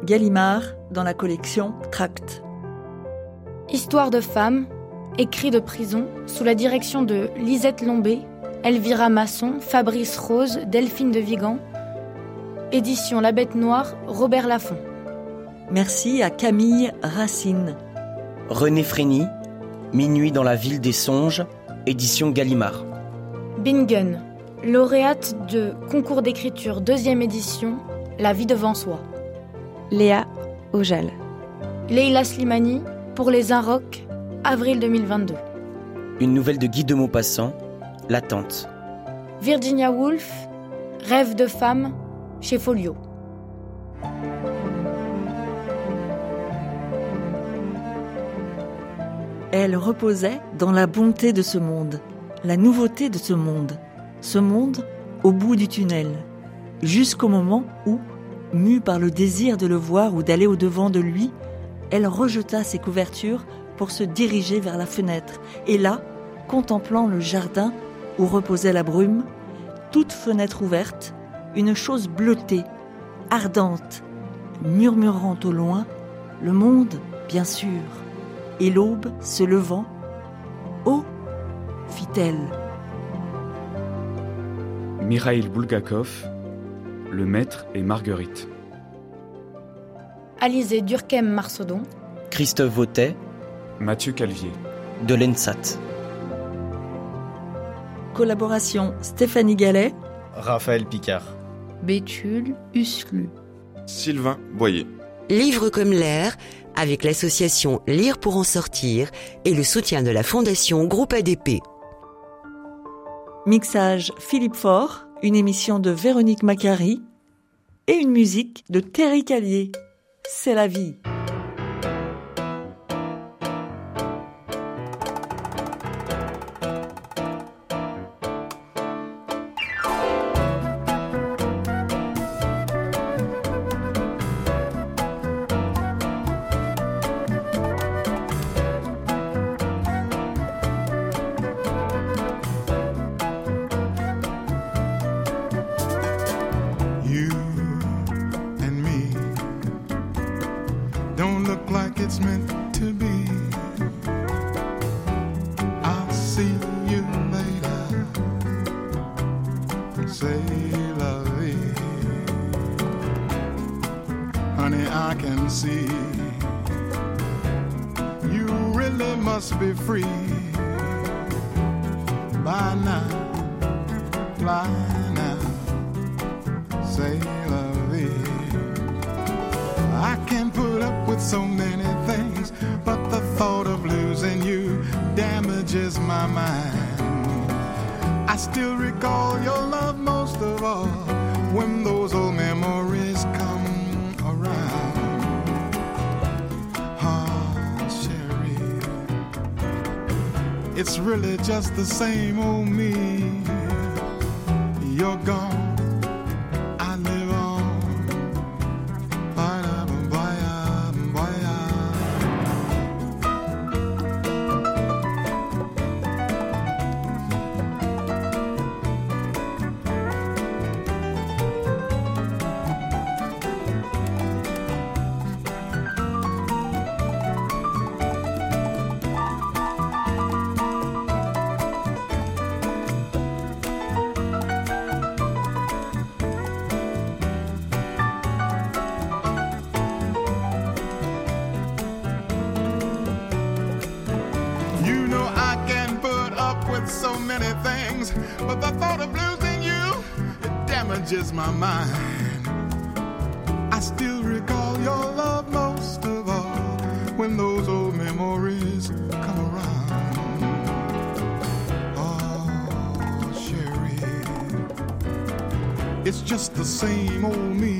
Gallimard dans la collection Tract. Histoire de femmes, écrit de prison, sous la direction de Lisette Lombé, Elvira Masson, Fabrice Rose, Delphine de Vigan. Édition La Bête Noire, Robert Laffont. Merci à Camille Racine. René Frény, Minuit dans la ville des songes, édition Gallimard. Bingen, lauréate de concours d'écriture deuxième édition, La vie devant soi. Léa Ojal. Leila Slimani, pour les Inrocks, avril 2022. Une nouvelle de Guy de Maupassant, L'attente. Virginia Woolf, Rêve de femme, chez Folio. Elle reposait dans la bonté de ce monde, la nouveauté de ce monde, ce monde au bout du tunnel, jusqu'au moment où, mue par le désir de le voir ou d'aller au-devant de lui, elle rejeta ses couvertures pour se diriger vers la fenêtre, et là, contemplant le jardin où reposait la brume, toute fenêtre ouverte, une chose bleutée, ardente, murmurant au loin, le monde, bien sûr, et l'aube se levant. Oh fit-elle. Mikhail Bulgakov, Le Maître et Marguerite. Alizé Durkheim Marsaudon, Christophe Vautet, Mathieu Calvier. de l'ENSAT. Collaboration Stéphanie Gallet, Raphaël Picard. Béthul Uslu. Sylvain Boyer. Livre comme l'air, avec l'association Lire pour en sortir et le soutien de la Fondation Groupe ADP. mixage Philippe Faure, une émission de Véronique Macari et une musique de Terry Callier. C'est la vie. It's really just the same old me. You're gone. my mind. I still recall your love most of all when those old memories come around. Oh, Sherry, it's just the same old me